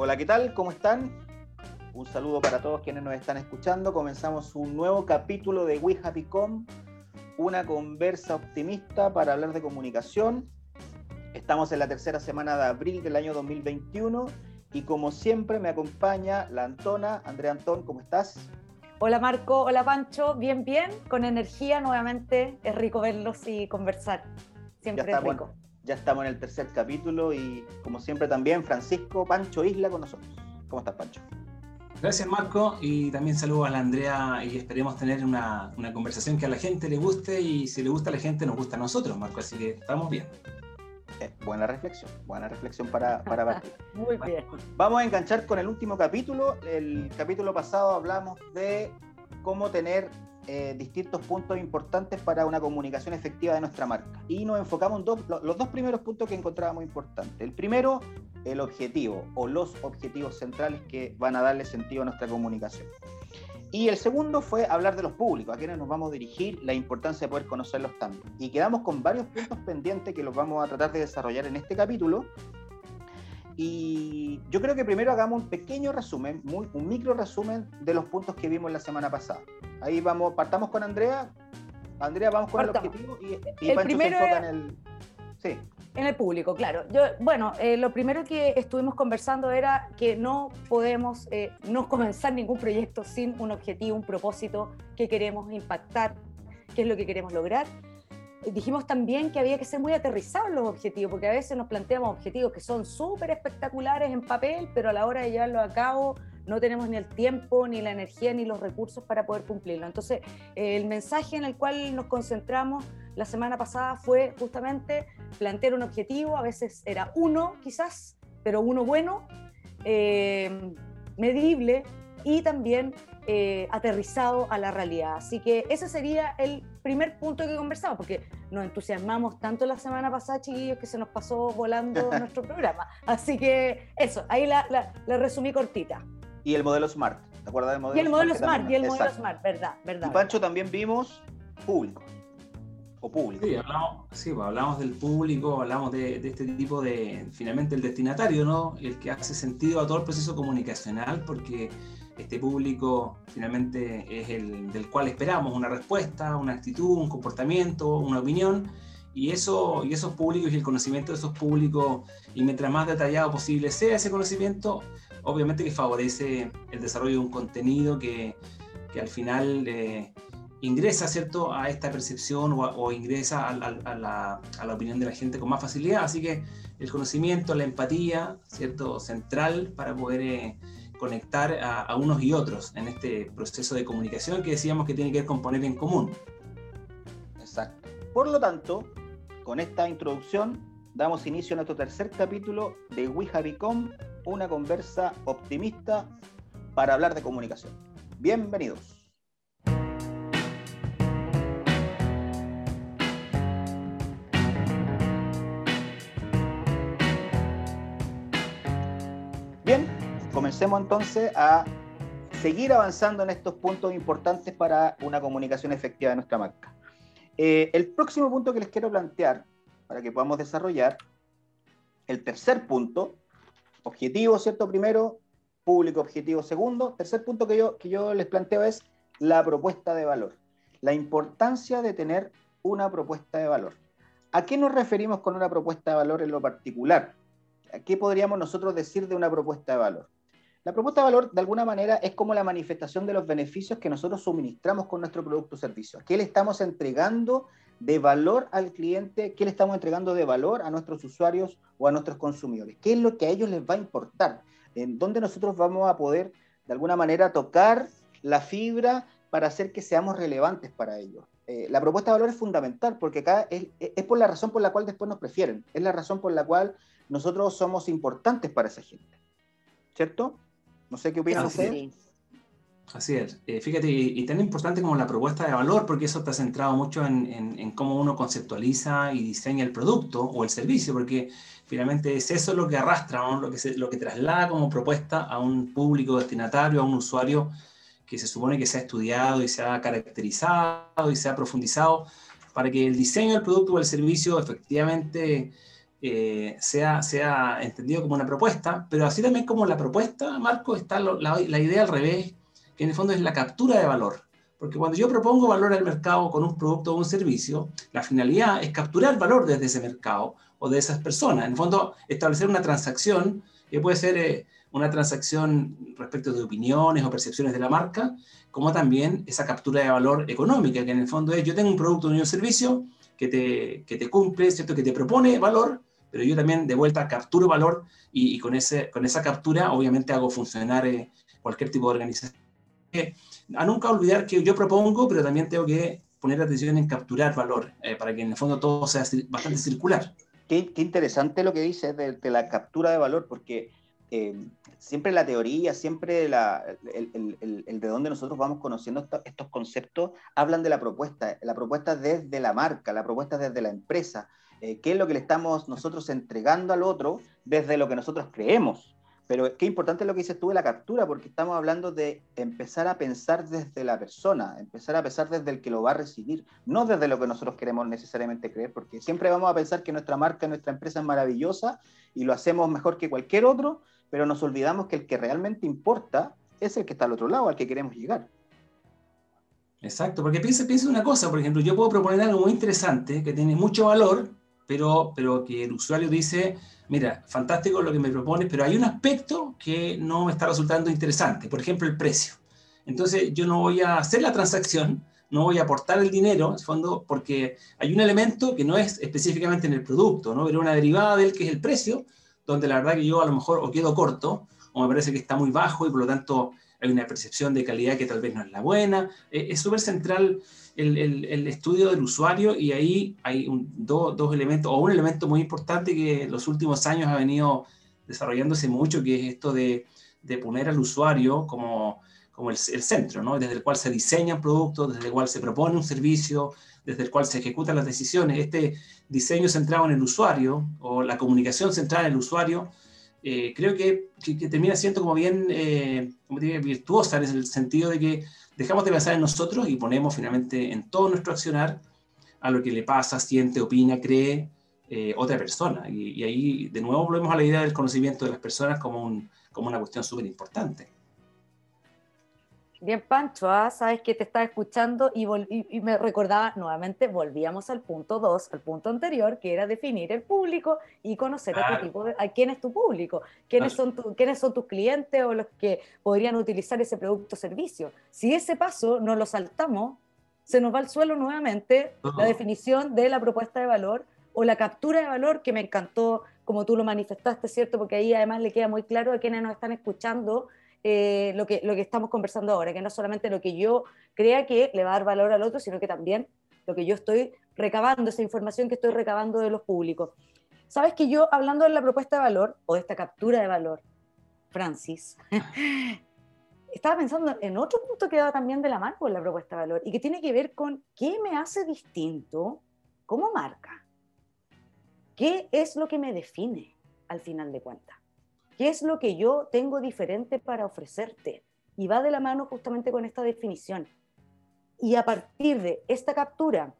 Hola, ¿qué tal? ¿Cómo están? Un saludo para todos quienes nos están escuchando. Comenzamos un nuevo capítulo de We Happy Com, una conversa optimista para hablar de comunicación. Estamos en la tercera semana de abril del año 2021 y como siempre me acompaña la Antona. Andrea Antón, ¿cómo estás? Hola Marco, hola Pancho, bien, bien, con energía nuevamente. Es rico verlos y conversar. Siempre es rico. Ya estamos en el tercer capítulo y como siempre también Francisco Pancho Isla con nosotros. ¿Cómo estás Pancho? Gracias Marco y también saludo a la Andrea y esperemos tener una, una conversación que a la gente le guste y si le gusta a la gente nos gusta a nosotros Marco, así que estamos bien. Eh, buena reflexión, buena reflexión para, para partir. Muy bien. Vamos a enganchar con el último capítulo. El capítulo pasado hablamos de cómo tener eh, distintos puntos importantes para una comunicación efectiva de nuestra marca. Y nos enfocamos en dos, los dos primeros puntos que encontrábamos importantes. El primero, el objetivo o los objetivos centrales que van a darle sentido a nuestra comunicación. Y el segundo fue hablar de los públicos, a quienes nos vamos a dirigir, la importancia de poder conocerlos también. Y quedamos con varios puntos pendientes que los vamos a tratar de desarrollar en este capítulo. Y yo creo que primero hagamos un pequeño resumen, muy, un micro resumen de los puntos que vimos la semana pasada. Ahí vamos, partamos con Andrea. Andrea, vamos con el objetivo y, y Pancho se enfoca en el... Sí. En el público, claro. Yo, bueno, eh, lo primero que estuvimos conversando era que no podemos eh, no comenzar ningún proyecto sin un objetivo, un propósito que queremos impactar, qué es lo que queremos lograr. Dijimos también que había que ser muy aterrizados los objetivos, porque a veces nos planteamos objetivos que son súper espectaculares en papel, pero a la hora de llevarlo a cabo no tenemos ni el tiempo, ni la energía, ni los recursos para poder cumplirlo. Entonces, el mensaje en el cual nos concentramos la semana pasada fue justamente plantear un objetivo, a veces era uno quizás, pero uno bueno, eh, medible y también eh, aterrizado a la realidad. Así que ese sería el primer punto que conversamos, porque nos entusiasmamos tanto la semana pasada, chiquillos, que se nos pasó volando nuestro programa. Así que eso, ahí la, la, resumí cortita. Y el modelo Smart, ¿te acuerdas del modelo Y el modelo Smart, y el modelo Smart, verdad, verdad. Y Pancho también vimos público o público. Sí, hablamos, sí, pues, hablamos del público, hablamos de, este tipo de, finalmente, el destinatario, ¿no? El que hace sentido a todo el proceso comunicacional, porque este público finalmente es el del cual esperamos una respuesta, una actitud, un comportamiento, una opinión, y, eso, y esos públicos y el conocimiento de esos públicos, y mientras más detallado posible sea ese conocimiento, obviamente que favorece el desarrollo de un contenido que, que al final... Eh, ingresa ¿cierto? a esta percepción o, ingresa a, la, a, la, opinión de la gente con más facilidad. Así que el conocimiento, la empatía, ¿cierto? central para poder eh, conectar a, unos y otros en este proceso de comunicación que decíamos que tiene que ver con poner en común. Exacto. Por lo tanto, con esta introducción damos inicio a nuestro tercer capítulo de We Have Become, una conversa optimista para hablar de comunicación. Bienvenidos. Comencemos entonces a seguir avanzando en estos puntos importantes para una comunicación efectiva de nuestra marca. Eh, el próximo punto que les quiero plantear, para que podamos desarrollar, el tercer punto, objetivo, ¿cierto? Primero, público objetivo segundo. Tercer punto que yo, que yo les planteo es la propuesta de valor. La importancia de tener una propuesta de valor. ¿A qué nos referimos con una propuesta de valor en lo particular? ¿Qué podríamos nosotros decir de una propuesta de valor? La propuesta de valor, de alguna manera, es como la manifestación de los beneficios que nosotros suministramos con nuestro producto o servicio. ¿Qué le estamos entregando de valor al cliente? ¿Qué le estamos entregando de valor a nuestros usuarios o a nuestros consumidores? ¿Qué es lo que a ellos les va a importar? ¿En dónde nosotros vamos a poder, de alguna manera, tocar la fibra para hacer que seamos relevantes para ellos? Eh, la propuesta de valor es fundamental porque acá es, es por la razón por la cual después nos prefieren, es la razón por la cual nosotros somos importantes para esa gente. ¿Cierto? No sé qué opinan ustedes. Así es. Eh, fíjate, y, tan importante como la propuesta de valor, porque eso está centrado mucho en, cómo uno conceptualiza y diseña el producto o el servicio, porque finalmente es eso lo que arrastra, lo, que lo que traslada como propuesta a un público destinatario, a un usuario que se supone que se ha estudiado y se ha caracterizado y se ha profundizado para que el diseño del producto o el servicio efectivamente eh, sea, sea entendido como una propuesta, pero así también como la propuesta, Marco, está la, la idea al revés, que en el fondo es la captura de valor. Porque cuando yo propongo valor al mercado con un producto o un servicio, la finalidad es capturar valor desde ese mercado o de esas personas. En el fondo, establecer una transacción que puede ser eh, una transacción respecto de opiniones o percepciones de la marca, como también esa captura de valor económica, que en el fondo es yo tengo un producto o un servicio que te, que te cumple, ¿cierto? que te propone valor, pero yo también de vuelta capturo valor y, con, ese, con esa captura obviamente hago funcionar eh, cualquier tipo de organización. a nunca olvidar que yo propongo, pero también tengo que poner atención en capturar valor, eh, para que en el fondo todo sea bastante circular. Qué, interesante lo que dices de, la captura de valor, porque eh, siempre la teoría, siempre el, de dónde nosotros vamos conociendo estos conceptos, hablan de la propuesta, la propuesta desde la marca, la propuesta desde la empresa, eh, qué es lo que le estamos nosotros entregando al otro desde lo que nosotros creemos. Pero qué importante es lo que dices tú de la captura, porque estamos hablando de empezar a pensar desde la persona, empezar a pensar desde el que lo va a recibir, no desde lo que nosotros queremos necesariamente creer, porque siempre vamos a pensar que nuestra marca, nuestra empresa es maravillosa y lo hacemos mejor que cualquier otro, pero nos olvidamos que el que realmente importa es el que está al otro lado, al que queremos llegar. Exacto, porque piensa, piensa una cosa, por ejemplo, yo puedo proponer algo muy interesante, que tiene mucho valor, pero, pero que el usuario dice, mira, fantástico lo que me propones, pero hay un aspecto que no me está resultando interesante, por ejemplo, el precio. Entonces yo no voy a hacer la transacción, no voy a aportar el dinero, en fondo, porque hay un elemento que no es específicamente en el producto, ¿no? pero una derivada del que es el precio, donde la verdad que yo a lo mejor o quedo corto, o me parece que está muy bajo y por lo tanto hay una percepción de calidad que tal vez no es la buena. Eh, es súper central el, estudio del usuario y ahí hay dos elementos, o un elemento muy importante que en los últimos años ha venido desarrollándose mucho, que es esto de, poner al usuario como, como el, centro, ¿no? desde el cual se diseñan productos, desde el cual se propone un servicio, desde el cual se ejecutan las decisiones. Este diseño centrado en el usuario o la comunicación centrada en el usuario, eh, creo que, que, termina siendo como bien eh, como virtuosa en el sentido de que dejamos de pensar en nosotros y ponemos finalmente en todo nuestro accionar a lo que le pasa, siente, opina, cree eh, otra persona. Y, ahí de nuevo volvemos a la idea del conocimiento de las personas como, un, como una cuestión súper importante. Bien, Pancho, ¿ah? sabes que te estaba escuchando y, me recordaba nuevamente, volvíamos al punto 2, al punto anterior, que era definir el público y conocer a, tu tipo a quién es tu público, quiénes, son quiénes son tus clientes o los que podrían utilizar ese producto o servicio. Si ese paso no lo saltamos, se nos va al suelo nuevamente la definición de la propuesta de valor o la captura de valor, que me encantó como tú lo manifestaste, ¿cierto? Porque ahí además le queda muy claro a quienes nos están escuchando eh, lo, que, lo que estamos conversando ahora, que no solamente lo que yo crea que le va a dar valor al otro, sino que también lo que yo estoy recabando, esa información que estoy recabando de los públicos. Sabes que yo, hablando de la propuesta de valor o de esta captura de valor, Francis, estaba pensando en otro punto que va también de la mano con la propuesta de valor y que tiene que ver con qué me hace distinto como marca. ¿Qué es lo que me define al final de cuentas? ¿Qué es lo que yo tengo diferente para ofrecerte? Y va de la mano justamente con esta definición. Y a partir de esta captura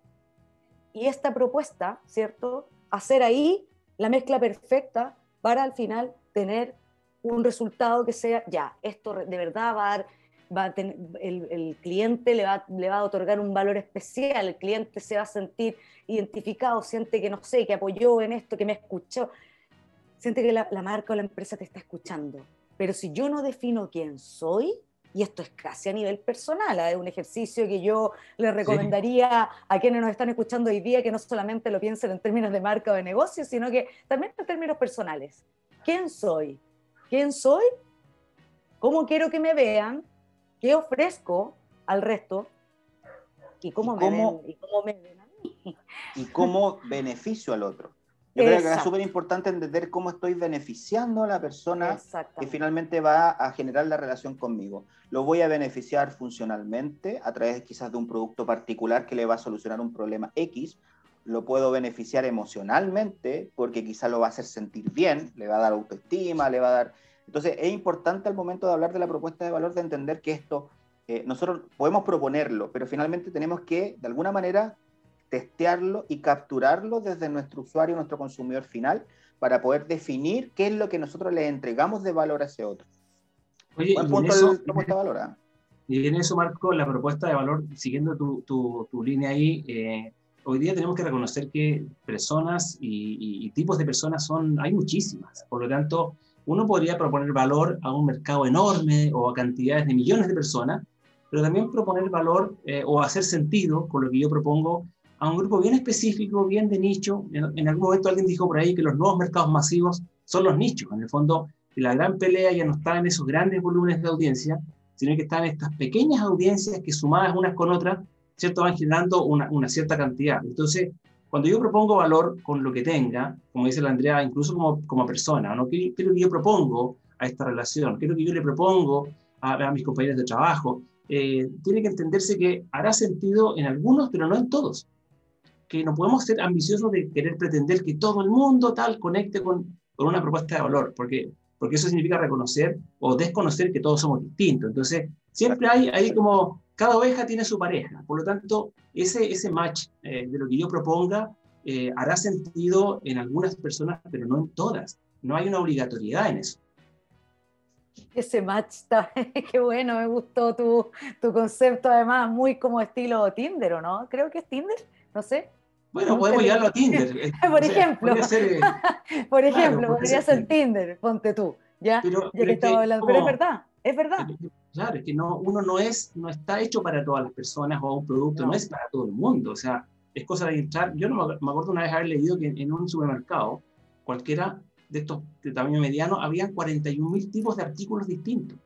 y esta propuesta, ¿cierto? Hacer ahí la mezcla perfecta para al final tener un resultado que sea, ya, esto de verdad va a dar, va a tener, el, cliente le va, le va a otorgar un valor especial, el cliente se va a sentir identificado, siente que no sé, que apoyó en esto, que me escuchó siente que la, marca o la empresa te está escuchando. Pero si yo no defino quién soy, y esto es casi a nivel personal, ¿eh? es un ejercicio que yo le recomendaría a quienes nos están escuchando hoy día que no solamente lo piensen en términos de marca o de negocio, sino que también en términos personales. ¿Quién soy? ¿Quién soy? ¿Cómo quiero que me vean? ¿Qué ofrezco al resto? ¿Y cómo, me, ven, y cómo me ven a mí? ¿Y cómo beneficio al otro? Yo creo que es súper importante entender cómo estoy beneficiando a la persona que finalmente va a generar la relación conmigo. Lo voy a beneficiar funcionalmente a través quizás de un producto particular que le va a solucionar un problema X. Lo puedo beneficiar emocionalmente porque quizás lo va a hacer sentir bien, le va a dar autoestima, le va a dar... Entonces es importante al momento de hablar de la propuesta de valor de entender que esto, eh, nosotros podemos proponerlo, pero finalmente tenemos que de alguna manera testearlo y capturarlo desde nuestro usuario, nuestro consumidor final, para poder definir qué es lo que nosotros le entregamos de valor a ese otro. Oye, Buen punto eso, de propuesta de valor. ¿ah? Y en eso, Marco, la propuesta de valor, siguiendo tu, tu, tu línea ahí, eh, hoy día tenemos que reconocer que personas y, y, tipos de personas son, hay muchísimas. Por lo tanto, uno podría proponer valor a un mercado enorme o a cantidades de millones de personas, pero también proponer valor eh, o hacer sentido con lo que yo propongo a un grupo bien específico, bien de nicho. En, algún momento alguien dijo por ahí que los nuevos mercados masivos son los nichos. En el fondo, la gran pelea ya no está en esos grandes volúmenes de audiencia, sino que está en estas pequeñas audiencias que sumadas unas con otras, ¿cierto? Van generando una, una cierta cantidad. Entonces, cuando yo propongo valor con lo que tenga, como dice la Andrea, incluso como, como persona, ¿no? ¿Qué, ¿Qué, es lo que yo propongo a esta relación? ¿Qué es lo que yo le propongo a, a mis compañeros de trabajo? Eh, tiene que entenderse que hará sentido en algunos, pero no en todos. Que no podemos ser ambiciosos de querer pretender que todo el mundo tal conecte con, con una propuesta de valor, porque, porque eso significa reconocer o desconocer que todos somos distintos. Entonces, siempre hay ahí como cada oveja tiene su pareja. Por lo tanto, ese, ese match eh, de lo que yo proponga eh, hará sentido en algunas personas, pero no en todas. No hay una obligatoriedad en eso. Ese match está, qué bueno, me gustó tu, tu, concepto, además, muy como estilo Tinder, ¿o no? Creo que es Tinder, no sé. Bueno, podemos llevarlo a Tinder. Eh, por ejemplo, ser, por ejemplo, podría ser Tinder, ponte tú, ¿ya? Pero, ya que estaba hablando. pero es verdad, es verdad. Claro, es que no, uno no, es, no está hecho para todas las personas o un producto no. es para todo el mundo, o sea, es cosa de entrar. Yo no me, acuerdo una vez haber leído que en un supermercado, cualquiera de estos de tamaño mediano, habían 41.000 tipos de artículos distintos.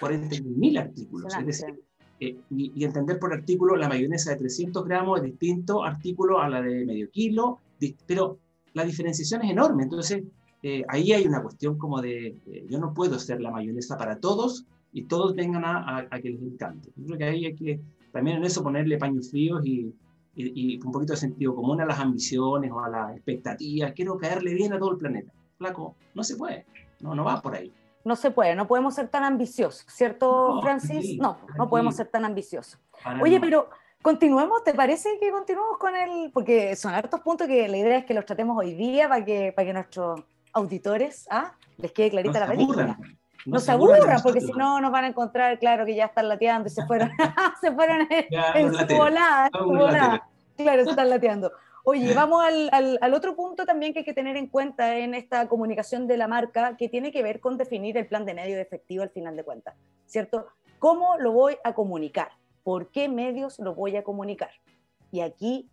41.000 artículos. Es decir, eh, y, entender por artículo, la mayonesa de 300 gramos es distinto artículo a la de medio kilo, pero la diferenciación es enorme. Entonces, eh, ahí hay una cuestión como de, eh, yo no puedo hacer la mayonesa para todos y todos vengan a, a, que les encante. Yo creo que ahí hay que también en eso ponerle paños fríos y, y, un poquito de sentido común a las ambiciones o a las expectativas. Quiero caerle bien a todo el planeta. Flaco, no se puede, no, no va por ahí. No se puede, no podemos ser tan ambiciosos, ¿cierto, Francis? no, no podemos ser tan ambiciosos. Oye, pero continuemos, ¿te parece que continuemos con el...? Porque son hartos puntos que la idea es que los tratemos hoy día para que, para que nuestros auditores ¿ah? les quede clarita la película. No, se aburran, porque si no nos van a encontrar, claro, que ya están lateando y se fueron, se fueron en, su volada, Claro, se están lateando. Oye, vamos al, al, al, otro punto también que hay que tener en cuenta en esta comunicación de la marca, que tiene que ver con definir el plan de medio efectivo al final de cuentas, ¿cierto? ¿Cómo lo voy a comunicar? ¿Por qué medios lo voy a comunicar? Y aquí,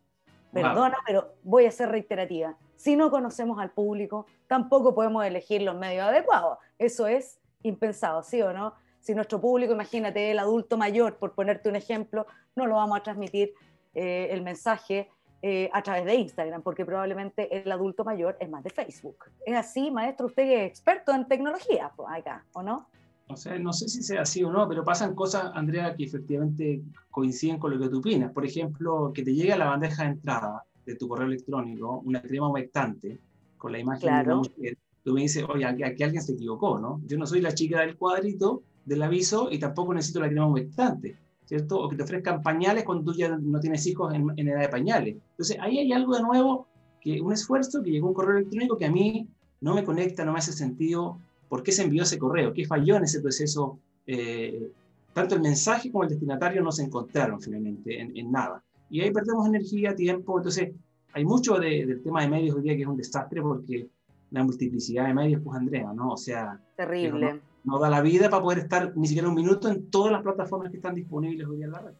perdona, pero voy a ser reiterativa. Si no conocemos al público, tampoco podemos elegir los medios adecuados. Eso es impensado, ¿sí o no? Si nuestro público, imagínate, el adulto mayor, por ponerte un ejemplo, no lo vamos a transmitir eh, el mensaje eh, a través de Instagram, porque probablemente el adulto mayor es más de Facebook. ¿Es así, maestro? Usted es experto en tecnología, pues, acá, ¿o no? O sea, no sé si sea así o no, pero pasan cosas, Andrea, que efectivamente coinciden con lo que tú opinas. Por ejemplo, que te llegue a la bandeja de entrada de tu correo electrónico una crema humectante con la imagen de una mujer tú me dices, oye, aquí, alguien se equivocó, ¿no? Yo no soy la chica del cuadrito del aviso y tampoco necesito la crema humectante, ¿cierto? O que te ofrezcan pañales cuando tú ya no tienes hijos en, edad de pañales. Entonces, ahí hay algo de nuevo, que un esfuerzo, que llegó un correo electrónico que a mí no me conecta, no me hace sentido. ¿Por qué se envió ese correo? ¿Qué falló en ese proceso? Eh, tanto el mensaje como el destinatario no se encontraron finalmente en, en nada. Y ahí perdemos energía, tiempo. Entonces, hay mucho de, del tema de medios hoy día que es un desastre porque la multiplicidad de medios, pues Andrea, ¿no? O sea, terrible. No, da la vida para poder estar ni siquiera un minuto en todas las plataformas que están disponibles hoy en la red.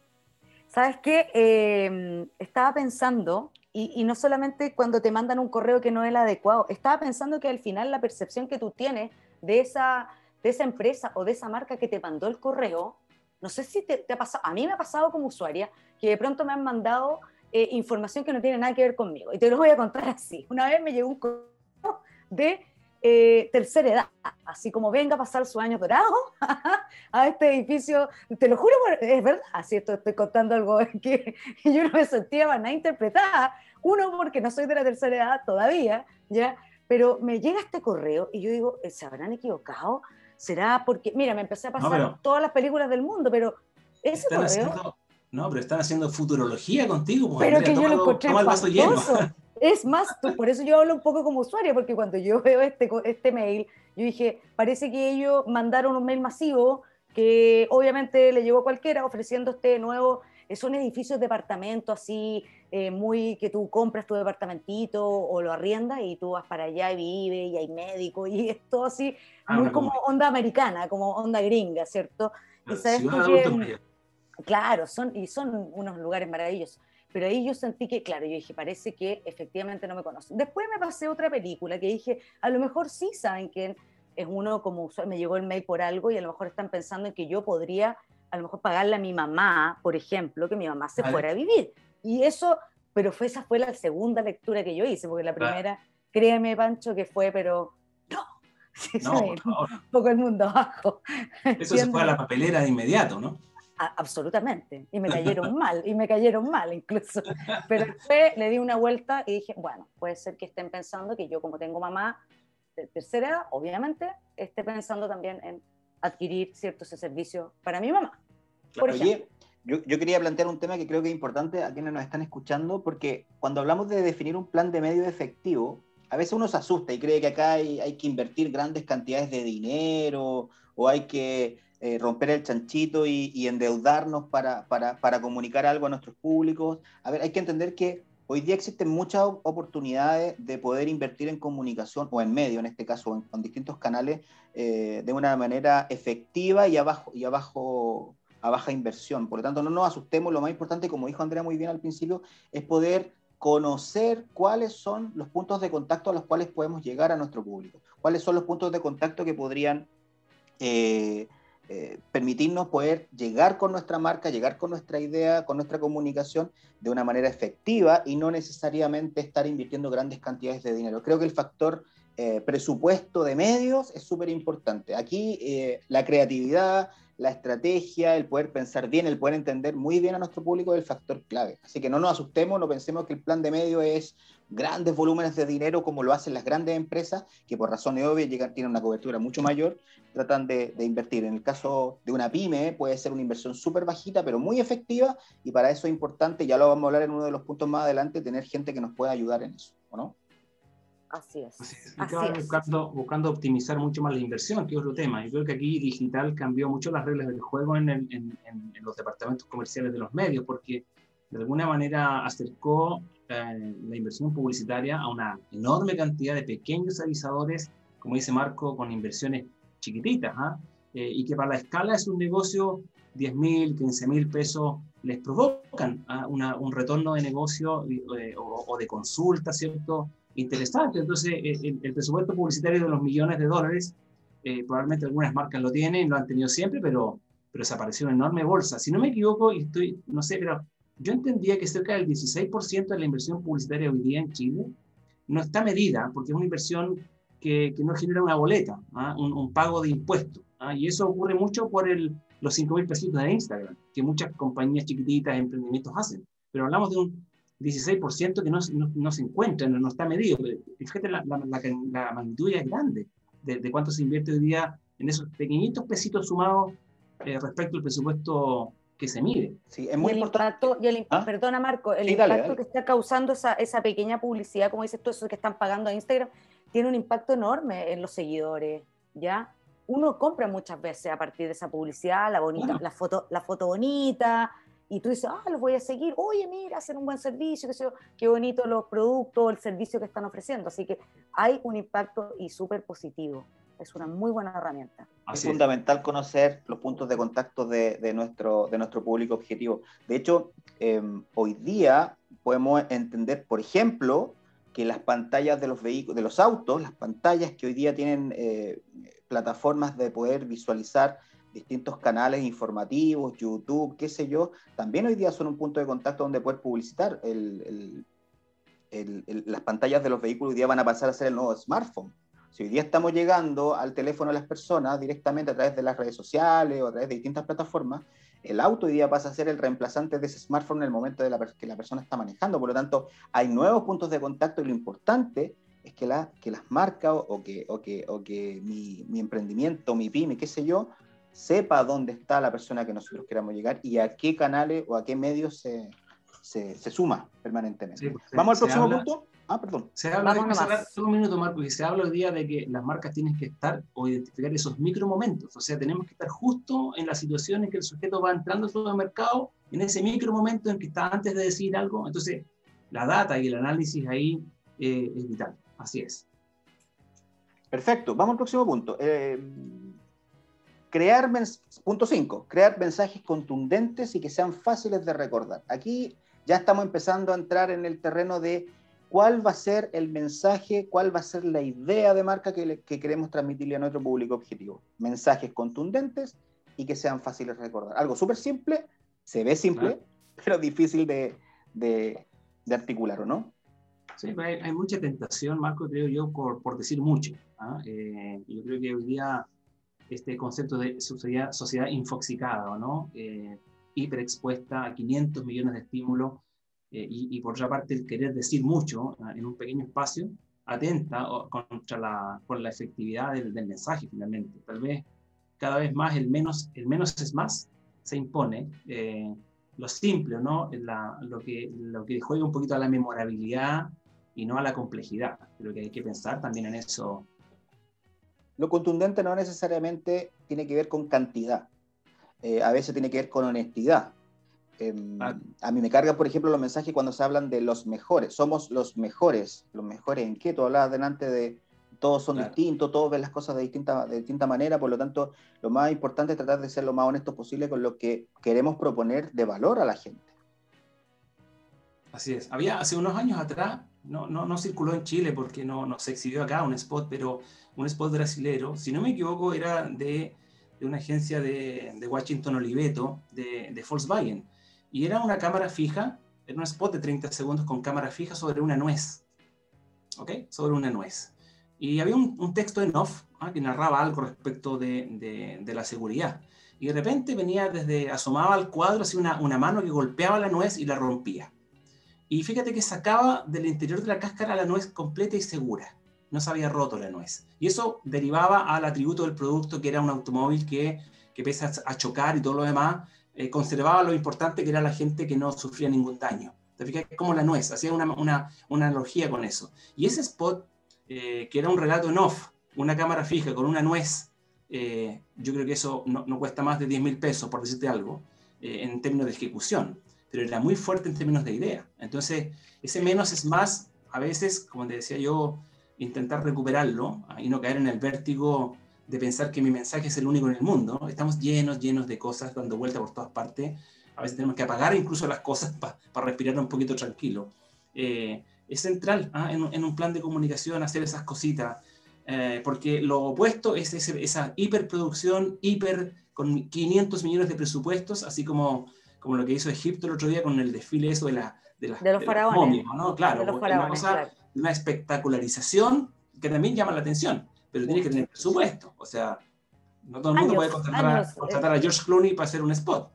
¿Sabes qué? Eh, estaba pensando, y, y, no solamente cuando te mandan un correo que no es el adecuado, estaba pensando que al final la percepción que tú tienes de esa, de esa empresa o de esa marca que te mandó el correo, no sé si te, te ha pasado, a mí me ha pasado como usuaria, que de pronto me han mandado eh, información que no tiene nada que ver conmigo. Y te lo voy a contar así. Una vez me llegó un correo de eh, tercera edad, así como venga a pasar su año dorado a este edificio, te lo juro, es verdad, así esto estoy contando algo que yo no me sentía para nada interpretada, uno porque no soy de la tercera edad todavía, ¿ya? pero me llega este correo y yo digo, eh, ¿se habrán equivocado? ¿Será porque, mira, me empecé a pasar todas las películas del mundo, pero ese correo No, pero están haciendo futurología contigo. Pues, pero que yo lo encontré Es más, por eso yo hablo un poco como usuaria, porque cuando yo veo este, este mail, yo dije, parece que ellos mandaron un mail masivo que obviamente le llegó a cualquiera ofreciendo este nuevo, son edificios de departamento así, eh, muy que tú compras tu departamentito o lo arriendas y tú vas para allá y vives y hay médico y es todo así, ah, muy como onda americana, como onda gringa, ¿cierto? Y sabes que, claro, son, y son unos lugares maravillosos. Pero ahí yo sentí que, claro, yo dije, parece que efectivamente no me conocen. Después me pasé otra película que dije, a lo mejor sí saben quién es uno como me llegó el mail por algo y a lo mejor están pensando en que yo podría a lo mejor pagarle a mi mamá, por ejemplo, que mi mamá se fuera a vivir. Y eso, pero fue, esa fue la segunda lectura que yo hice, porque la primera, créeme, Pancho, que fue, pero no. no, un poco el mundo abajo. Eso se fue a la papelera de inmediato, ¿no? Absolutamente. Y me cayeron mal, y me cayeron mal incluso. Pero después le di una vuelta y dije, bueno, puede ser que estén pensando que yo como tengo mamá de tercera edad, obviamente, esté pensando también en adquirir ciertos servicios para mi mamá. Por Oye, yo, yo, quería plantear un tema que creo que es importante a quienes nos están escuchando, porque cuando hablamos de definir un plan de medio efectivo, a veces uno se asusta y cree que acá hay, hay que invertir grandes cantidades de dinero o hay que eh, romper el chanchito y, endeudarnos para, comunicar algo a nuestros públicos. A ver, hay que entender que hoy día existen muchas oportunidades de poder invertir en comunicación o en medio, en este caso, en, con distintos canales, eh, de una manera efectiva y, abajo, y abajo, a baja inversión. Por lo tanto, no nos asustemos. Lo más importante, como dijo Andrea muy bien al principio, es poder conocer cuáles son los puntos de contacto a los cuales podemos llegar a nuestro público, cuáles son los puntos de contacto que podrían eh, eh, permitirnos poder llegar con nuestra marca, llegar con nuestra idea, con nuestra comunicación de una manera efectiva y no necesariamente estar invirtiendo grandes cantidades de dinero. Creo que el factor eh, presupuesto de medios es súper importante. Aquí eh, la creatividad, la estrategia, el poder pensar bien, el poder entender muy bien a nuestro público es el factor clave. Así que no nos asustemos, no pensemos que el plan de medio es grandes volúmenes de dinero como lo hacen las grandes empresas, que por razones obvias llegan, tienen una cobertura mucho mayor, tratan de, invertir. En el caso de una pyme puede ser una inversión súper bajita, pero muy efectiva, y para eso es importante, ya lo vamos a hablar en uno de los puntos más adelante, tener gente que nos pueda ayudar en eso, ¿o no? Así es. Así Buscando, buscando, optimizar mucho más la inversión, que es otro tema. Yo creo que aquí digital cambió mucho las reglas del juego en, en, los departamentos comerciales de los medios, porque de alguna manera acercó la inversión publicitaria a una enorme cantidad de pequeños avisadores, como dice Marco, con inversiones chiquititas, ¿ah? eh, y que para la escala es un negocio, 10 mil, 15 mil pesos les provocan ¿ah? un retorno de negocio eh, o, o, de consulta, ¿cierto? interesante. Entonces, eh, el, presupuesto publicitario de los millones de dólares, eh, probablemente algunas marcas lo tienen, lo han tenido siempre, pero, pero desapareció una enorme bolsa. Si no me equivoco, y estoy, no sé, pero yo entendía que cerca del 16% de la inversión publicitaria hoy día en Chile no está medida, porque es una inversión que, no genera una boleta, ¿ah? un, pago de impuestos. ¿ah? Y eso ocurre mucho por el, los 5 mil pesitos de Instagram, que muchas compañías chiquititas, emprendimientos hacen. Pero hablamos de un 16% que no, no, se encuentra, no, está medido. Fíjate, la, magnitud es grande de, cuánto se invierte hoy día en esos pequeñitos pesitos sumados eh, respecto al presupuesto que se mide. Sí, es muy importante. y el, ¿Ah? Perdona, Marco, el impacto que está causando esa, esa, pequeña publicidad, como dices tú, eso que están pagando a Instagram, tiene un impacto enorme en los seguidores, ¿ya? Uno compra muchas veces a partir de esa publicidad, la bonita, la foto, la foto bonita, y tú dices, ah, los voy a seguir, oye, mira, hacen un buen servicio, qué, sé qué bonito los productos, el servicio que están ofreciendo. Así que hay un impacto y súper positivo. Es una muy buena herramienta. es fundamental conocer los puntos de contacto de, de, nuestro, de nuestro público objetivo. De hecho, em, hoy día podemos entender, por ejemplo, que las pantallas de los vehículos, de los autos, las pantallas que hoy día tienen eh, plataformas de poder visualizar distintos canales informativos, YouTube, qué sé yo, también hoy día son un punto de contacto donde poder publicitar. las pantallas de los vehículos hoy día van a pasar a ser el nuevo smartphone. Si hoy día estamos llegando al teléfono de las personas directamente a través de las redes sociales o a través de distintas plataformas, el auto hoy día pasa a ser el reemplazante de ese smartphone en el momento de la, que la persona está manejando. Por lo tanto, hay nuevos puntos de contacto y lo importante es que, la, que las marcas o que, o que, o que mi, mi emprendimiento, mi pyme, qué sé yo, sepa dónde está la persona que nosotros queramos llegar y a qué canales o a qué medios se, se, suma permanentemente. Pues, Vamos al próximo punto. Ah, perdón. Se habla, solo un minuto, Marco, y se habla hoy día de que las marcas tienen que estar o identificar esos micromomentos. O sea, tenemos que estar justo en la situación en que el sujeto va entrando al supermercado, en ese micromomento en que está antes de decir algo. Entonces, la data y el análisis ahí eh, es vital. Así es. Perfecto. Vamos al próximo punto. Eh, crear, punto 5, crear mensajes contundentes y que sean fáciles de recordar. Aquí ya estamos empezando a entrar en el terreno de cuál va a ser el mensaje, cuál va a ser la idea de marca que, queremos transmitirle a nuestro público objetivo. Mensajes contundentes y que sean fáciles de recordar. Algo súper simple, se ve simple, pero difícil de, de, articular, ¿o no? Sí, hay, mucha tentación, Marco, creo yo, por, por decir mucho. ¿ah? Eh, yo creo que hoy día este concepto de sociedad, sociedad infoxicada, ¿no? Eh, hiperexpuesta a 500 millones de estímulos eh, y, por otra parte el querer decir mucho ah, en un pequeño espacio atenta contra la, por la efectividad del, mensaje finalmente. Tal vez cada vez más el menos, el menos es más se impone. Eh, lo simple, ¿no? La, lo, que, lo que juega un poquito a la memorabilidad y no a la complejidad. Creo que hay que pensar también en eso lo contundente no necesariamente tiene que ver con cantidad, eh, a veces tiene que ver con honestidad. Em, ah. A mí me cargan, por ejemplo, los mensajes cuando se hablan de los mejores. Somos los mejores. ¿Los mejores en qué? Tú hablabas delante de todos son distintos, todos ven las cosas de distinta, de distinta manera. Por lo tanto, lo más importante es tratar de ser lo más honesto posible con lo que queremos proponer de valor a la gente. Así es. Había hace unos años atrás, no, no, no circuló en Chile porque no, no se exhibió acá un spot, pero un spot brasilero, si no me equivoco, era de, de una agencia de, de, Washington Oliveto, de, de Volkswagen. Y era una cámara fija, era un spot de 30 segundos con cámara fija sobre una nuez. ¿Ok? Sobre una nuez. Y había un, un texto en off ¿ah? que narraba algo respecto de, de, la seguridad. Y de repente venía desde, asomaba al cuadro así una, una mano que golpeaba la nuez y la rompía. Y fíjate que sacaba del interior de la cáscara la nuez completa y segura no se había roto la nuez. Y eso derivaba al atributo del producto, que era un automóvil que, que pese a, chocar y todo lo demás, eh, conservaba lo importante que era la gente que no sufría ningún daño. ¿Te? Como la nuez, hacía una, una, una analogía con eso. Y ese spot, eh, que era un relato en off, una cámara fija con una nuez, eh, yo creo que eso no, no, cuesta más de 10 mil pesos, por decirte algo, en términos de ejecución, pero era muy fuerte en términos de idea. Entonces, ese menos es más, a veces, como te decía yo, intentar recuperarlo y no caer en el vértigo de pensar que mi mensaje es el único en el mundo. Estamos llenos, llenos de cosas dando vuelta por todas partes. A veces tenemos que apagar incluso las cosas para respirar un poquito tranquilo. Eh, es central ¿ah? en, un plan de comunicación hacer esas cositas, eh, porque lo opuesto es esa hiperproducción, hiper con 500 millones de presupuestos, así como, como lo que hizo Egipto el otro día con el desfile eso de, la, de, los faraones. ¿no? Claro, claro una espectacularización que también llama la atención, pero tiene que tener presupuesto. O sea, no todo el mundo puede contratar, a, George Clooney para hacer un spot.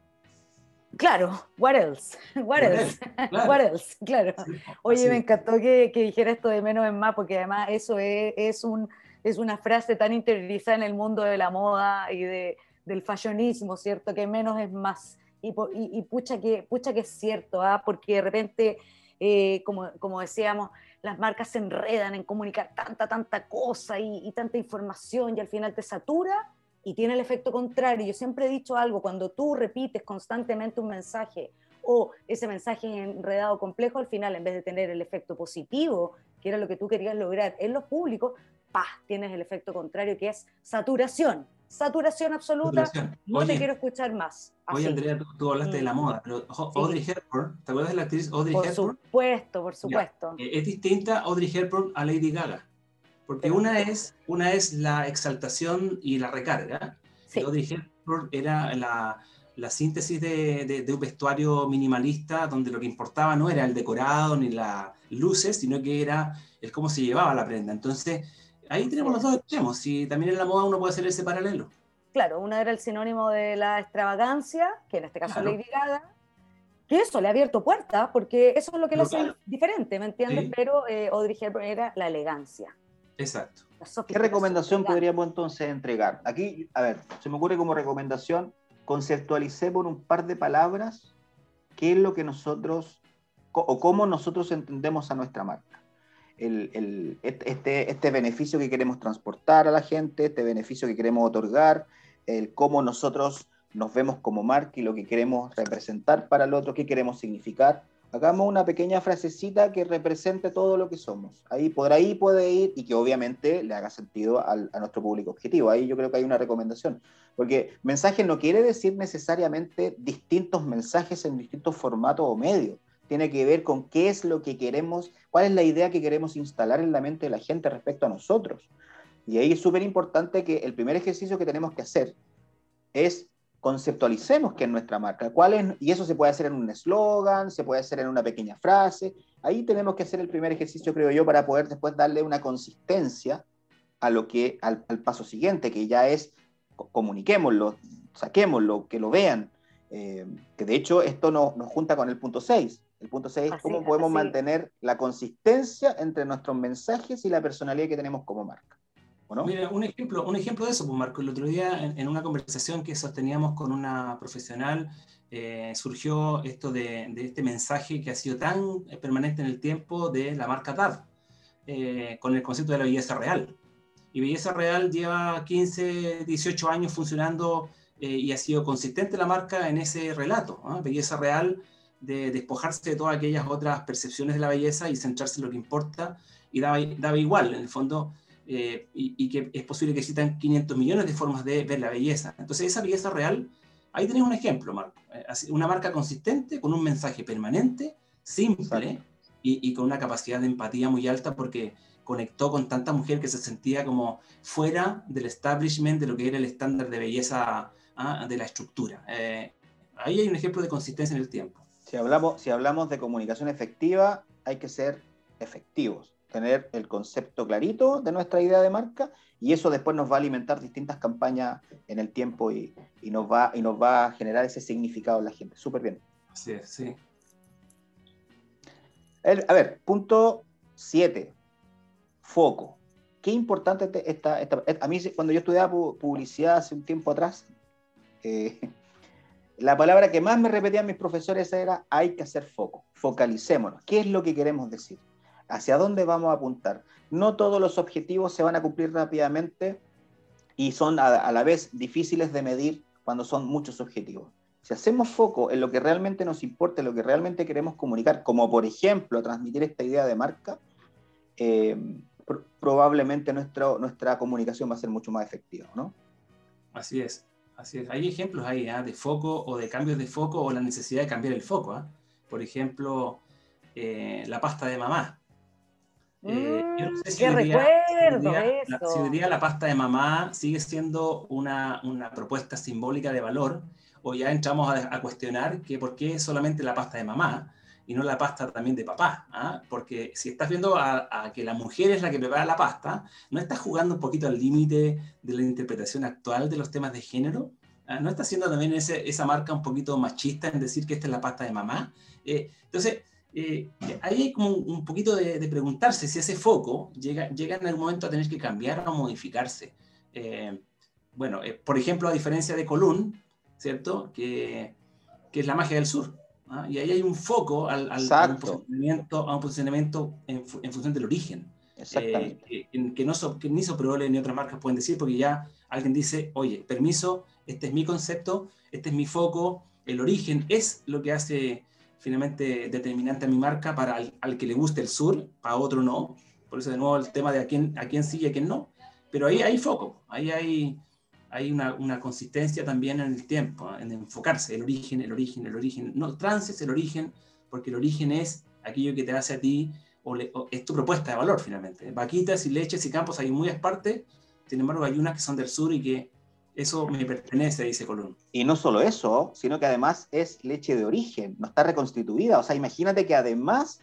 Claro, what else? What, else? Claro. What else? Claro. Oye, me encantó que, que, dijera esto de menos es más, porque además eso es, es, un, es una frase tan interiorizada en el mundo de la moda y de, del fashionismo, ¿cierto? Que menos es más. Y, y, y pucha, que, pucha que es cierto, ¿ah? porque de repente, eh, como, como decíamos, las marcas se enredan en comunicar tanta, tanta cosa y, tanta información y al final te satura y tiene el efecto contrario. Yo siempre he dicho algo, cuando tú repites constantemente un mensaje o ese mensaje es enredado complejo, al final en vez de tener el efecto positivo, que era lo que tú querías lograr en los públicos, ¡pah! tienes el efecto contrario que es saturación saturación absoluta, no te quiero escuchar más. Oye, Andrea, tú, hablaste de la mm. moda, pero Audrey Hepburn, ¿te acuerdas de la actriz Audrey Hepburn? Por supuesto, por supuesto. Eh, es distinta Audrey Hepburn a Lady Gaga, porque una es, una es la exaltación y la recarga, sí. Audrey Hepburn era la, la síntesis de, de, un vestuario minimalista donde lo que importaba no era el decorado ni las luces, sino que era el cómo se llevaba la prenda. Entonces, Ahí tenemos los dos extremos, si también en la moda uno puede hacer ese paralelo. Claro, uno era el sinónimo de la extravagancia, que en este caso claro. Lady Gaga, que eso le ha abierto puertas, porque eso es lo que lo hace diferente, ¿me entiendes? Pero eh, Audrey Hepburn era la elegancia. Exacto. ¿Qué recomendación podríamos entonces entregar? Aquí, a ver, se me ocurre como recomendación, conceptualicé por un par de palabras qué es lo que nosotros, o cómo nosotros entendemos a nuestra marca. El, este, este beneficio que queremos transportar a la gente, este beneficio que queremos otorgar, el cómo nosotros nos vemos como marca y lo que queremos representar para el otro, qué queremos significar. Hagamos una pequeña frasecita que represente todo lo que somos. Ahí por ahí puede ir y que obviamente le haga sentido a nuestro público objetivo. Ahí yo creo que hay una recomendación. Porque mensaje no quiere decir necesariamente distintos mensajes en distintos formatos o medios. Tiene que ver con qué es lo que queremos, cuál es la idea que queremos instalar en la mente de la gente respecto a nosotros. Y ahí es súper importante que el primer ejercicio que tenemos que hacer es conceptualicemos qué es nuestra marca, cuál es, y eso se puede hacer en un eslogan, se puede hacer en una pequeña frase. Ahí tenemos que hacer el primer ejercicio, creo yo, para poder después darle una consistencia a lo que, al, paso siguiente, que ya es comuniquémoslo, saquémoslo, que lo vean. Eh, que de hecho esto nos, nos junta con el punto 6. El punto 6 es cómo podemos mantener la consistencia entre nuestros mensajes y la personalidad que tenemos como marca. Mira, un ejemplo, un ejemplo de eso, pues Marco, el otro día en, una conversación que sosteníamos con una profesional, eh, surgió esto de, este mensaje que ha sido tan permanente en el tiempo de la marca TAD, eh, con el concepto de la belleza real. Y belleza real lleva 15, 18 años funcionando eh, y ha sido consistente la marca en ese relato. Belleza real de despojarse de todas aquellas otras percepciones de la belleza y centrarse en lo que importa y daba, daba igual, en el fondo eh, y, que es posible que existan 500 millones de formas de ver la belleza. Entonces, esa belleza real, ahí tenés un ejemplo, Marco. Eh, una marca consistente, con un mensaje permanente, simple y, con una capacidad de empatía muy alta porque conectó con tanta mujer que se sentía como fuera del establishment de lo que era el estándar de belleza ah, de la estructura. Eh, ahí hay un ejemplo de consistencia en el tiempo. Si hablamos, si hablamos de comunicación efectiva, hay que ser efectivos tener el concepto clarito de nuestra idea de marca y eso después nos va a alimentar distintas campañas en el tiempo y, nos, va, y nos va a generar ese significado en la gente. Súper bien. Así es, sí. a ver, punto 7. Foco. Qué importante esta, esta, A mí, cuando yo estudiaba publicidad hace un tiempo atrás, eh, la palabra que más me repetían mis profesores era hay que hacer foco, focalicémonos. ¿Qué es lo que queremos decir? hacia dónde vamos a apuntar. No todos los objetivos se van a cumplir rápidamente y son a, la vez difíciles de medir cuando son muchos objetivos. Si hacemos foco en lo que realmente nos importa, en lo que realmente queremos comunicar, como por ejemplo transmitir esta idea de marca, eh, probablemente nuestra, nuestra comunicación va a ser mucho más efectiva, ¿no? Así es, así es. Hay ejemplos ahí ¿ah? de foco o de cambios de foco o la necesidad de cambiar el foco. ¿ah? Por ejemplo, eh, la pasta de mamá. Eh, no sé si ¡Qué recuerdo hoy día, La, pasta de mamá sigue siendo una, una, propuesta simbólica de valor, o ya entramos a, cuestionar que por qué solamente la pasta de mamá y no la pasta también de papá. ¿ah? Porque si estás viendo a, que la mujer es la que prepara la pasta, ¿no estás jugando un poquito al límite de la interpretación actual de los temas de género? ¿Ah? ¿No estás haciendo también ese, esa marca un poquito machista en decir que esta es la pasta de mamá? Eh, entonces, eh, ahí hay como un, poquito de, preguntarse si ese foco llega, llega en algún momento a tener que cambiar o modificarse. Eh, bueno, eh, por ejemplo, a diferencia de Colún, ¿cierto? Que, que es la magia del sur. ¿Ah? Y ahí hay un foco al, al a un posicionamiento, a un posicionamiento en, en, función del origen. Exactamente. que, que, no que ni Soprole ni otras marcas pueden decir, porque ya alguien dice, oye, permiso, este es mi concepto, este es mi foco, el origen es lo que hace finalmente determinante a mi marca para al, que le guste el sur, para otro no. Por eso de nuevo el tema de a quién, a quién sí y a quién no. Pero ahí hay foco, ahí hay, hay una, una, consistencia también en el tiempo, en enfocarse, el origen, el origen, el origen. No transes el origen, porque el origen es aquello que te hace a ti, o, es tu propuesta de valor finalmente. Vaquitas y leches y campos hay muy partes, sin embargo hay unas que son del sur y que eso me pertenece, dice Colón. Y no solo eso, sino que además es leche de origen, no está reconstituida. O sea, imagínate que además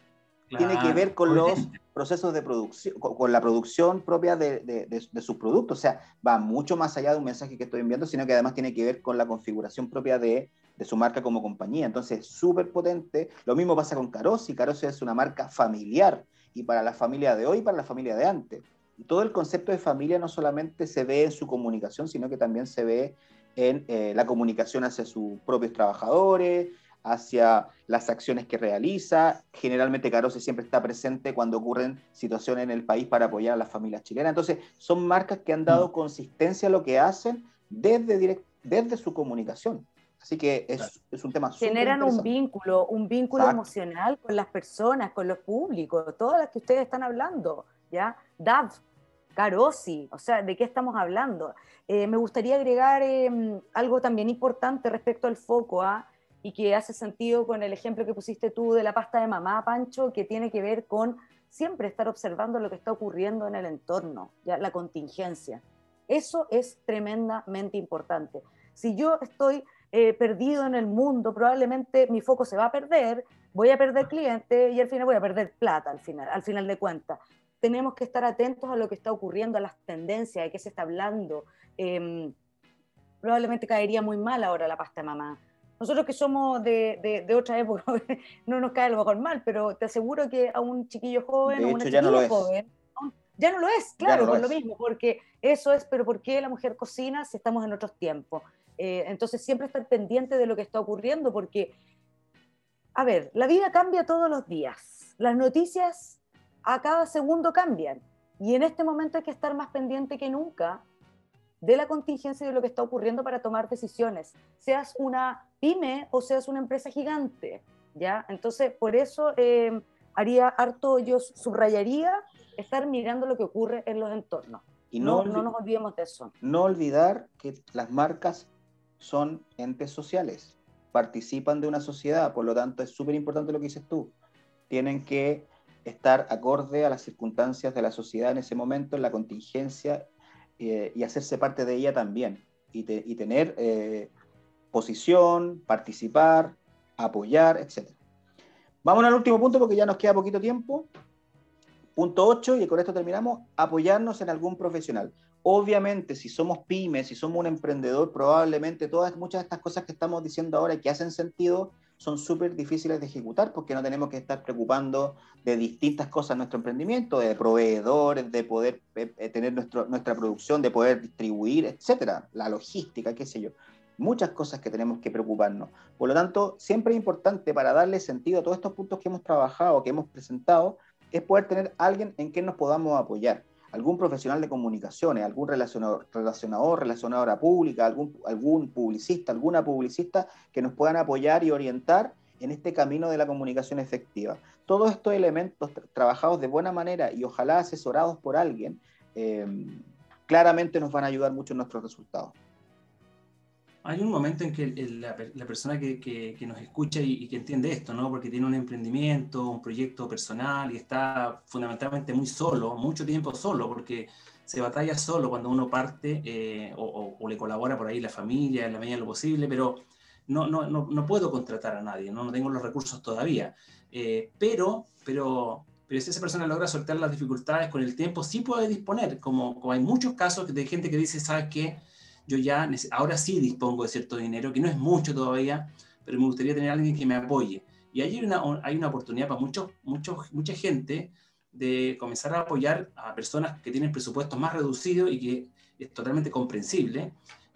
tiene que ver con los procesos de producción, con, la producción propia de, de, sus productos. O sea, va mucho más allá de un mensaje que estoy enviando, sino que además tiene que ver con la configuración propia de, su marca como compañía. Entonces, súper potente. Lo mismo pasa con Carosi. Carosi es una marca familiar y para la familia de hoy y para la familia de antes. todo el concepto de familia no solamente se ve en su comunicación, sino que también se ve en eh, la comunicación hacia sus propios trabajadores, hacia las acciones que realiza. Generalmente Carose siempre está presente cuando ocurren situaciones en el país para apoyar a las familias chilenas. Entonces, son marcas que han dado mm. consistencia a lo que hacen desde, desde su comunicación. Así que es, es un tema Generan un vínculo, un vínculo emocional con las personas, con los públicos, todas las que ustedes están hablando, ¿ya? DAV, Carosi, o sea, ¿de qué estamos hablando? Eh, me gustaría agregar em, algo también importante respecto al foco, ¿ah? Y que hace sentido con el ejemplo que pusiste tú de la pasta de mamá, Pancho, que tiene que ver con siempre estar observando lo que está ocurriendo en el entorno, ya la contingencia. Eso es tremendamente importante. Si yo estoy eh, perdido en el mundo, probablemente mi foco se va a perder, voy a perder clientes y al final voy a perder plata al final, al final de cuentas. Tenemos que estar atentos a lo que está ocurriendo, a las tendencias, de qué se está hablando. Em, probablemente caería muy mal ahora la pasta de mamá nosotros que somos de, de, otra época, no nos cae a lo mejor mal, pero te aseguro que a un chiquillo joven o una chiquilla no joven, ya no lo es, claro, por lo mismo, porque eso es, pero ¿por qué la mujer cocina si estamos en otros tiempos? Eh, entonces siempre estar pendiente de lo que está ocurriendo, porque, a ver, la vida cambia todos los días, las noticias a cada segundo cambian, y en este momento hay que estar más pendiente que nunca de la contingencia y de lo que está ocurriendo para tomar decisiones, seas una pyme o seas una empresa gigante, ¿ya? Entonces, por eso eh, haría harto, yo subrayaría estar mirando lo que ocurre en los entornos. Y no, no, nos olvidemos de eso. No olvidar que las marcas son entes sociales, participan de una sociedad, por lo tanto es súper importante lo que dices tú. Tienen que estar acorde a las circunstancias de la sociedad en ese momento, en la contingencia, eh, y hacerse parte de ella también, y, tener eh, posición, participar, apoyar, etc. Vamos al último punto porque ya nos queda poquito tiempo. Punto 8, y con esto terminamos, apoyarnos en algún profesional. Obviamente, si somos pymes, si somos un emprendedor, probablemente todas, muchas de estas cosas que estamos diciendo ahora que hacen sentido, son súper difíciles de ejecutar porque no tenemos que estar preocupando de distintas cosas en nuestro emprendimiento, de proveedores, de poder eh, eh, tener nuestro, nuestra producción, de poder distribuir, etcétera, la logística, qué sé yo muchas cosas que tenemos que preocuparnos. Por lo tanto, siempre es importante para darle sentido a todos estos puntos que hemos trabajado, que hemos presentado, es poder tener alguien en quien nos podamos apoyar. Algún profesional de comunicaciones, algún relacionador, relacionador relacionadora pública, algún, algún publicista, alguna publicista que nos puedan apoyar y orientar en este camino de la comunicación efectiva. Todos estos elementos trabajados de buena manera y ojalá asesorados por alguien, eh, claramente nos van a ayudar mucho en nuestros resultados hay un momento en que la, persona que, nos escucha y, que entiende esto, ¿no? Porque tiene un emprendimiento, un proyecto personal y está fundamentalmente muy solo, mucho tiempo solo, porque se batalla solo cuando uno parte eh, o, le colabora por ahí la familia en la medida de lo posible, pero no, no, no, puedo contratar a nadie, no, no tengo los recursos todavía. Eh, pero, pero, pero si esa persona logra soltar las dificultades con el tiempo, sí puede disponer, como, como hay muchos casos de gente que dice, ¿sabes qué? Yo ya ahora sí dispongo de cierto dinero, que no es mucho todavía, pero me gustaría tener a alguien que me apoye. Y hay una, hay una oportunidad para mucho, mucho, mucha gente de comenzar a apoyar a personas que tienen presupuestos más reducidos y que es totalmente comprensible,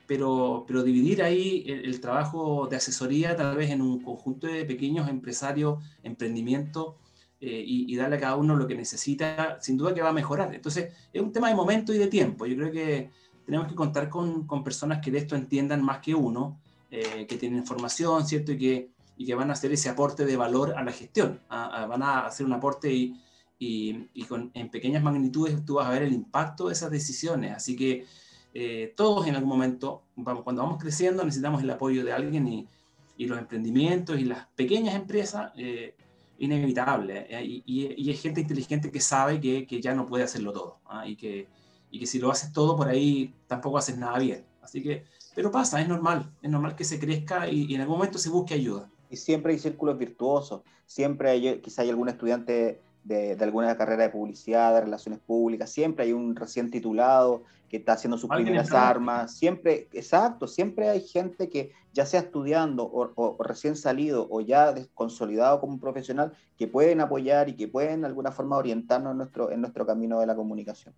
pero, pero dividir ahí el, trabajo de asesoría tal vez en un conjunto de pequeños empresarios, emprendimientos, eh, y, y, darle a cada uno lo que necesita, sin duda que va a mejorar. Entonces, es un tema de momento y de tiempo. Yo creo que tenemos que contar con, con personas que de esto entiendan más que uno, eh, que tienen formación, ¿cierto? Y que, y que van a hacer ese aporte de valor a la gestión. van a hacer un aporte y, y, con, en pequeñas magnitudes tú vas a ver el impacto de esas decisiones. Así que eh, todos en algún momento, vamos, cuando vamos creciendo, necesitamos el apoyo de alguien y, y los emprendimientos y las pequeñas empresas, eh, inevitable. Eh, y, es gente inteligente que sabe que, que ya no puede hacerlo todo ¿ah? y que y que si lo haces todo por ahí tampoco haces nada bien. Así que, pero pasa, es normal, es normal que se crezca y, en algún momento se busque ayuda. Y siempre hay círculos virtuosos, siempre hay, quizá hay algún estudiante de, de, alguna carrera de publicidad, de relaciones públicas, siempre hay un recién titulado que está haciendo sus primeras armas, siempre, exacto, siempre hay gente que ya sea estudiando o, o, recién salido o ya consolidado como profesional que pueden apoyar y que pueden de alguna forma orientarnos en nuestro, en nuestro camino de la comunicación.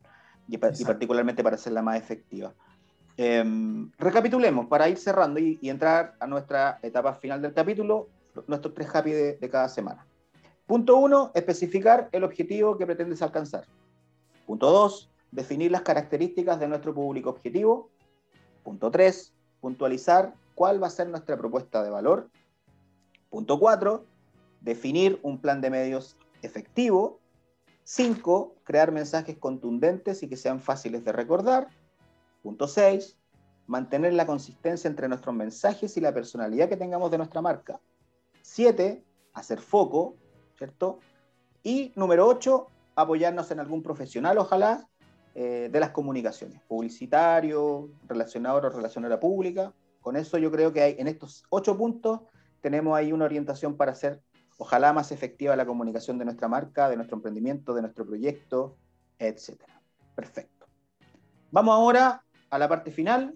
Y, particularmente para hacerla más efectiva. Em, recapitulemos para ir cerrando y, entrar a nuestra etapa final del capítulo, nuestros tres happy de, cada semana. Punto uno, especificar el objetivo que pretendes alcanzar. Punto dos, definir las características de nuestro público objetivo. Punto tres, puntualizar cuál va a ser nuestra propuesta de valor. Punto cuatro, definir un plan de medios efectivo. Cinco, crear mensajes contundentes y que sean fáciles de recordar. Punto 6. Mantener la consistencia entre nuestros mensajes y la personalidad que tengamos de nuestra marca. 7. Hacer foco, ¿cierto? Y número 8. Apoyarnos en algún profesional, ojalá, eh, de las comunicaciones, publicitario, relacionador o relacionadora pública. Con eso yo creo que hay, en estos ocho puntos tenemos ahí una orientación para hacer, ojalá, más efectiva la comunicación de nuestra marca, de nuestro emprendimiento, de nuestro proyecto, etc. Perfecto. Vamos ahora a la parte final,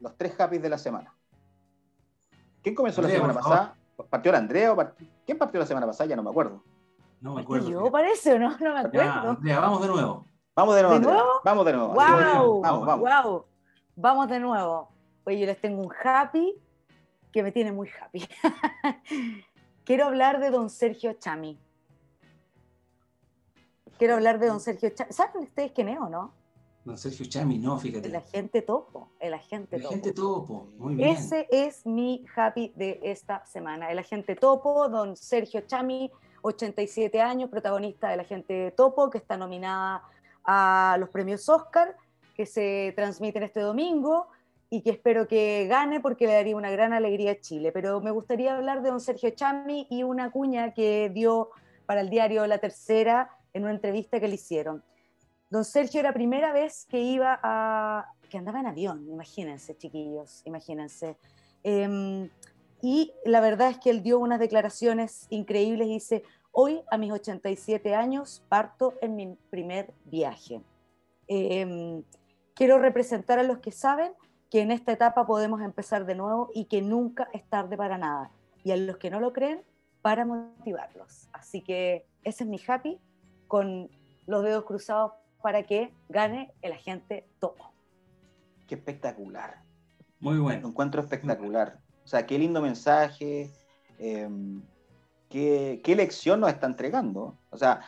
los tres happy de la semana. ¿Quién comenzó la semana pasada? ¿Partió la Andrea o ¿Quién partió la semana pasada? Ya no me acuerdo. No me acuerdo. ¿Yo parece o no? No me acuerdo. Andrea, vamos de nuevo. Vamos de nuevo. ¿De nuevo? Vamos de nuevo. Wow, vamos, vamos. Wow. Vamos de nuevo. Oye, yo les tengo un happy que me tiene muy happy. Quiero hablar de don Sergio Chami. Quiero hablar de don Sergio Chami. ¿Saben ustedes quién es o no? Don Sergio Chami, no, fíjate. El agente topo, el agente el topo. agente topo, muy bien. Ese es mi happy de esta semana. El agente topo, don Sergio Chami, 87 años, protagonista del agente topo, que está nominada a los premios Oscar, que se transmiten este domingo y que espero que gane porque le daría una gran alegría a Chile. Pero me gustaría hablar de don Sergio Chami y una cuña que dio para el diario La Tercera en una entrevista que le hicieron. Don Sergio era la primera vez que iba a, que andaba en avión, imagínense, chiquillos, imagínense. Em, y la verdad es que él dio unas declaraciones increíbles y dice, hoy a mis 87 años parto en mi primer viaje. Em, quiero representar a los que saben que en esta etapa podemos empezar de nuevo y que nunca es tarde para nada. Y a los que no lo creen, para motivarlos. Así que ese es mi happy, con los dedos cruzados para que gane el agente topo. Qué espectacular. Muy bueno. Lo encuentro espectacular. O sea, qué lindo mensaje, em, qué, qué, lección nos está entregando. O sea,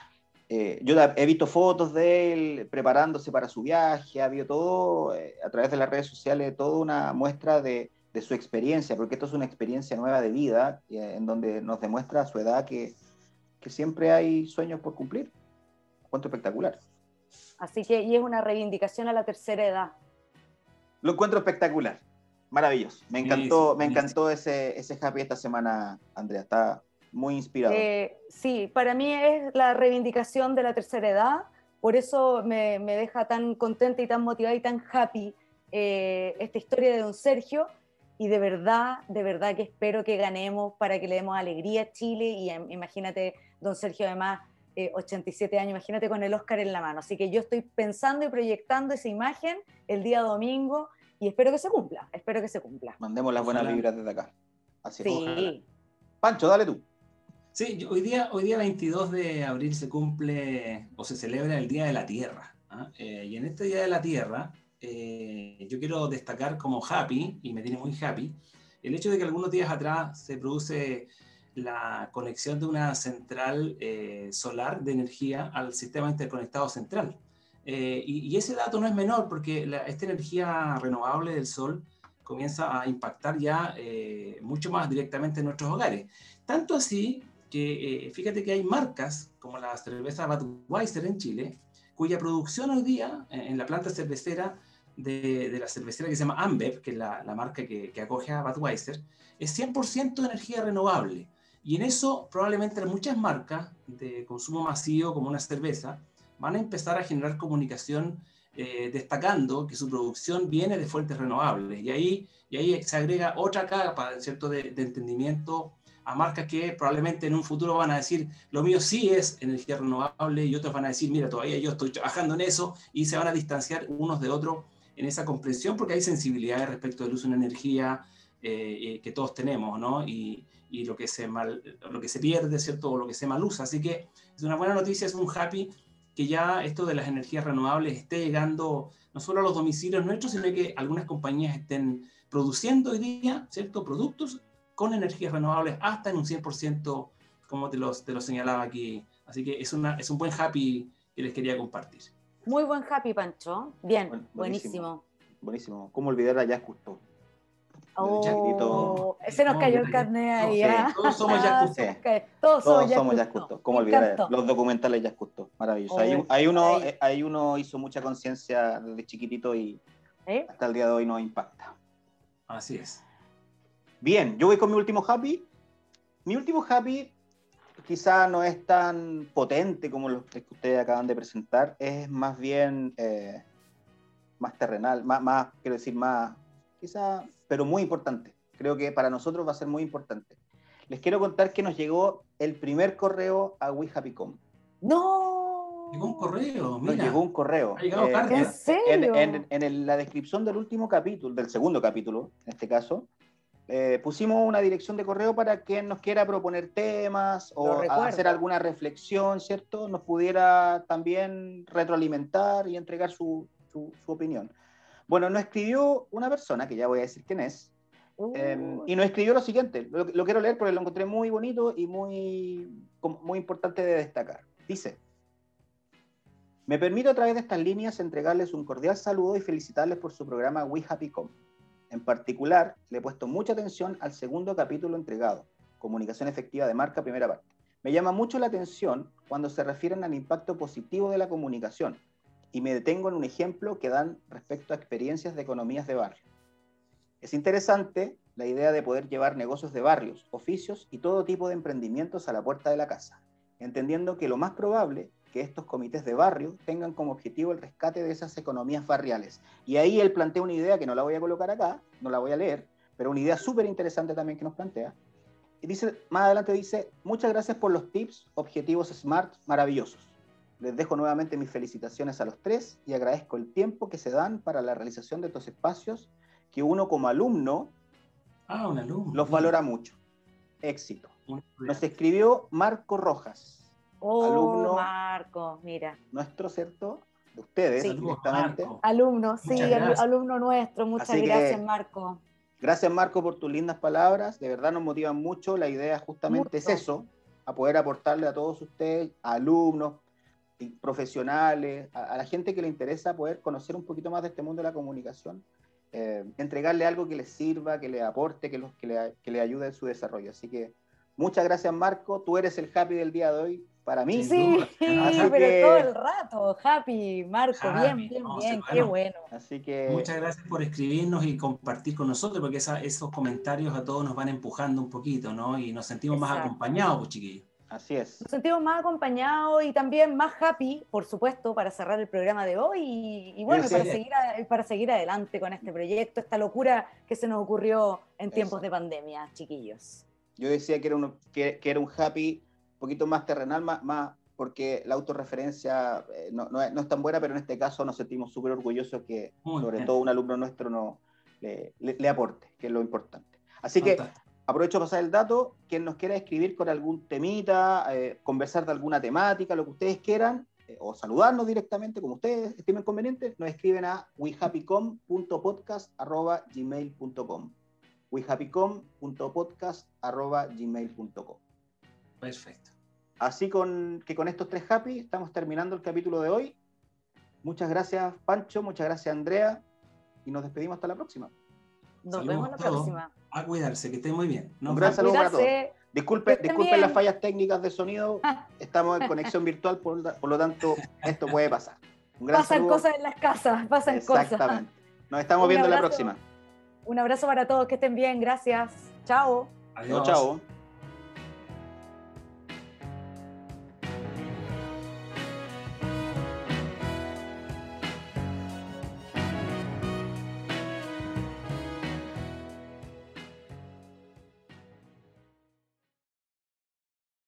eh, yo he visto fotos de él preparándose para su viaje, ha habido todo, eh, a través de las redes sociales, toda una muestra de, de, su experiencia, porque esto es una experiencia nueva de vida, eh, en donde nos demuestra a su edad que, que siempre hay sueños por cumplir. Encuentro espectacular. Así que, y es una reivindicación a la tercera edad. Lo encuentro espectacular, maravilloso. Me encantó, me encantó ese, ese happy esta semana, Andrea. Está muy inspirado. Eh, sí, para mí es la reivindicación de la tercera edad. Por eso me, me deja tan contenta y tan motivada y tan happy eh, esta historia de don Sergio. Y de verdad, de verdad que espero que ganemos para que le demos alegría a Chile. Y em, imagínate, don Sergio, además, 87 eh, años, imagínate con el Oscar en la mano. Así que yo estoy pensando y proyectando esa imagen el día domingo y espero que se cumpla, espero que se cumpla. Mandemos las buenas vibras desde acá. Así sí. Pancho, dale tú. Sí, hoy día, hoy día 22 de abril se cumple o se celebra el Día de la Tierra. ¿ah? Eh, y en este Día de la Tierra, eh, yo quiero destacar como happy, y me tiene muy happy, el hecho de que algunos días atrás se produce la conexión de una central eh, solar de energía al sistema interconectado central. Eh, y, ese dato no es menor porque esta energía renovable del sol comienza a impactar ya eh, mucho más directamente en nuestros hogares. Tanto así que fíjate que hay marcas como la cerveza Budweiser en Chile, cuya producción hoy día en la planta cervecera de, la cervecera que se llama Ambev, que es la, marca que, acoge a Budweiser, es 100% energía renovable. Y en eso probablemente muchas marcas de consumo masivo como una cerveza van a empezar a generar comunicación eh, destacando que su producción viene de fuentes renovables. Y ahí, y ahí se agrega otra capa ¿cierto? De, de, entendimiento a marcas que probablemente en un futuro van a decir, lo mío sí es energía renovable, y otros van a decir, mira, todavía yo estoy trabajando en eso, y se van a distanciar unos de otros en esa comprensión, porque hay sensibilidades respecto del uso de una energía eh, eh, que todos tenemos, ¿no? Y, y lo que se mal, lo que se pierde, ¿cierto? O lo que se mal usa. Así que es una buena noticia, es un happy que ya esto de las energías renovables esté llegando no solo a los domicilios nuestros, sino que algunas compañías estén produciendo hoy día, ¿cierto? Productos con energías renovables hasta en un 100%, como te lo, te lo señalaba aquí. Así que es, una, es un buen happy que les quería compartir. Muy buen happy, Pancho. Bien, buenísimo. Buenísimo. ¿Cómo olvidar a Jazz Cousteau? Oh, ese nos cayó el carnet ahí. ¿ah? Todos somos Jazz Cousteau. Todos, todos somos Jazz Cousteau. ¿Cómo olvidar los documentales Jazz Cousteau? Maravilloso. Hay, uno, hay uno hizo mucha conciencia desde chiquitito y ¿Eh? hasta el día de hoy nos impacta. Así es. Bien, yo voy con mi último happy. Mi último happy quizá no es tan potente como los que ustedes acaban de presentar, es más bien eh, más terrenal, más, más, quiero decir, más, quizá, pero muy importante. Creo que para nosotros va a ser muy importante. Les quiero contar que nos llegó el primer correo a WeHappyCom. ¡No! Llegó un correo, mira. Nos llegó un correo. Ha llegado eh, ¿En serio? en, la descripción del último capítulo, del segundo capítulo, en este caso, eh, pusimos una dirección de correo para quien nos quiera proponer temas o hacer alguna reflexión, ¿cierto? Nos pudiera también retroalimentar y entregar su, opinión. Bueno, nos escribió una persona, que ya voy a decir quién es, em, y nos escribió lo siguiente, lo, lo, quiero leer porque lo encontré muy bonito y muy, muy importante de destacar. Dice, me permito a través de estas líneas entregarles un cordial saludo y felicitarles por su programa We Happy Com en particular, le he puesto mucha atención al segundo capítulo entregado, Comunicación Efectiva de Marca, primera parte. Me llama mucho la atención cuando se refieren al impacto positivo de la comunicación y me detengo en un ejemplo que dan respecto a experiencias de economías de barrio. Es interesante la idea de poder llevar negocios de barrios, oficios y todo tipo de emprendimientos a la puerta de la casa, entendiendo que lo más probable que estos comités de barrio tengan como objetivo el rescate de esas economías barriales. Y ahí él plantea una idea que no la voy a colocar acá, no la voy a leer, pero una idea súper interesante también que nos plantea. Y dice, más adelante dice, muchas gracias por los tips, objetivos SMART maravillosos. Les dejo nuevamente mis felicitaciones a los tres y agradezco el tiempo que se dan para la realización de estos espacios que uno como alumno, ah, un alumno. los valora mucho. Éxito. Nos escribió Marco Rojas Oh, alumno Marco, mira. Nuestro, ¿cierto? De ustedes, directamente. Alumno, sí, alumno nuestro. Muchas gracias, Marco. Gracias, Marco, por tus lindas palabras. De verdad nos motivan mucho. La idea justamente es eso, a poder aportarle a todos ustedes, alumnos, profesionales, a, la gente que le interesa poder conocer un poquito más de este mundo de la comunicación, eh, entregarle algo que les sirva, que le aporte, que, los, que, le, que le ayude en su desarrollo. Así que muchas gracias, Marco. Tú eres el happy del día de hoy para mí. Sí, pero todo el rato, happy, Marco, bien, bien, bien, qué bueno. Así que... Muchas gracias por escribirnos y compartir con nosotros, porque esos comentarios a todos nos van empujando un poquito, ¿no? Y nos sentimos más acompañados, pues, chiquillos. Así es. Nos sentimos más acompañados y también más happy, por supuesto, para cerrar el programa de hoy y, bueno, para seguir, para seguir adelante con este proyecto, esta locura que se nos ocurrió en tiempos de pandemia, chiquillos. Yo decía que era, un, que era un happy poquito más terrenal, más, más porque la autorreferencia eh, no, no, es, tan buena, pero en este caso nos sentimos súper orgullosos que sobre todo un alumno nuestro no, le, le, aporte, que es lo importante. Así que aprovecho para pasar el dato, quien nos quiera escribir con algún temita, eh, conversar de alguna temática, lo que ustedes quieran, eh, o saludarnos directamente, como ustedes estimen conveniente, nos escriben a wehappycom.podcast.gmail.com wehappycom.podcast.gmail.com Perfecto. Así con, que con estos tres happy estamos terminando el capítulo de hoy. Muchas gracias, Pancho, muchas gracias, Andrea, y nos despedimos hasta la próxima. Nos vemos la próxima. A cuidarse, que estén muy bien. Un gran saludo para todos. Disculpe, disculpen las fallas técnicas de sonido, estamos en conexión virtual, por, lo tanto, esto puede pasar. pasan cosas en las casas, pasan cosas. Exactamente. Nos estamos viendo la próxima. Un abrazo para todos, que estén bien, gracias. Chao. Adiós. chao.